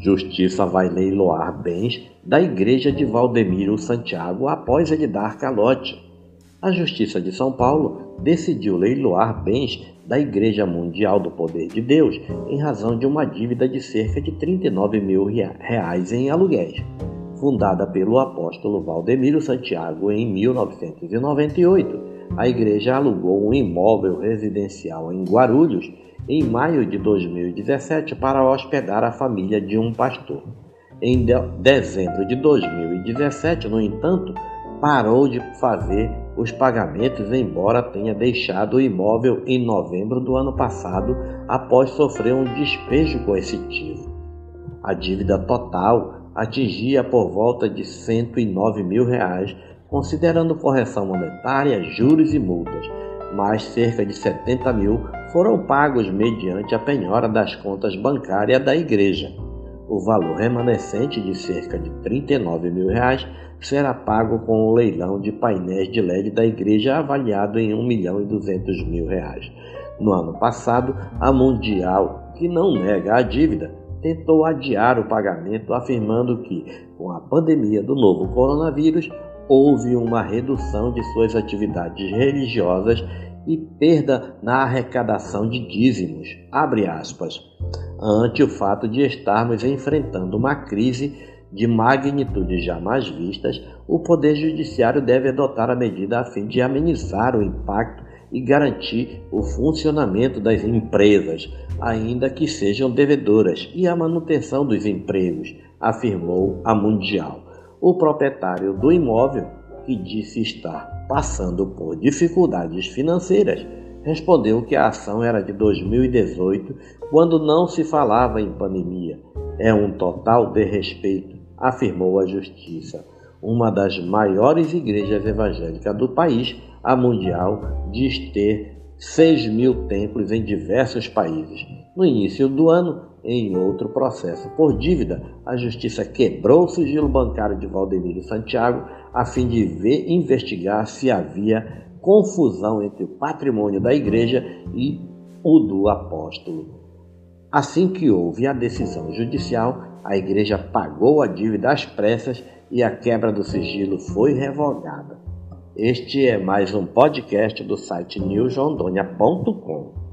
Justiça vai leiloar bens da igreja de Valdemiro Santiago após ele dar calote. A Justiça de São Paulo decidiu leiloar bens da Igreja Mundial do Poder de Deus em razão de uma dívida de cerca de 39 mil reais em aluguéis. Fundada pelo apóstolo Valdemiro Santiago em 1998, a igreja alugou um imóvel residencial em Guarulhos em maio de 2017 para hospedar a família de um pastor. Em de dezembro de 2017, no entanto, parou de fazer os pagamentos, embora tenha deixado o imóvel em novembro do ano passado após sofrer um despejo coercitivo. A dívida total atingia por volta de 109 mil reais, considerando correção monetária, juros e multas, mas cerca de 70 mil foram pagos mediante a penhora das contas bancárias da igreja. O valor remanescente de cerca de 39 mil reais será pago com o leilão de painéis de LED da igreja avaliado em 1 milhão e 200 mil reais. No ano passado, a Mundial, que não nega a dívida, tentou adiar o pagamento, afirmando que, com a pandemia do novo coronavírus, houve uma redução de suas atividades religiosas e perda na arrecadação de dízimos, ante o fato de estarmos enfrentando uma crise de magnitude jamais vistas, o Poder Judiciário deve adotar a medida a fim de amenizar o impacto e garantir o funcionamento das empresas, ainda que sejam devedoras, e a manutenção dos empregos, afirmou a Mundial. O proprietário do imóvel, que disse estar passando por dificuldades financeiras, respondeu que a ação era de 2018, quando não se falava em pandemia. É um total desrespeito afirmou a Justiça. Uma das maiores igrejas evangélicas do país, a Mundial, diz ter 6 mil templos em diversos países. No início do ano, em outro processo por dívida, a Justiça quebrou o sigilo bancário de Valdemiro Santiago a fim de ver, investigar se havia confusão entre o patrimônio da igreja e o do apóstolo. Assim que houve a decisão judicial, a igreja pagou a dívida às pressas e a quebra do sigilo foi revogada. Este é mais um podcast do site newsrondônia.com.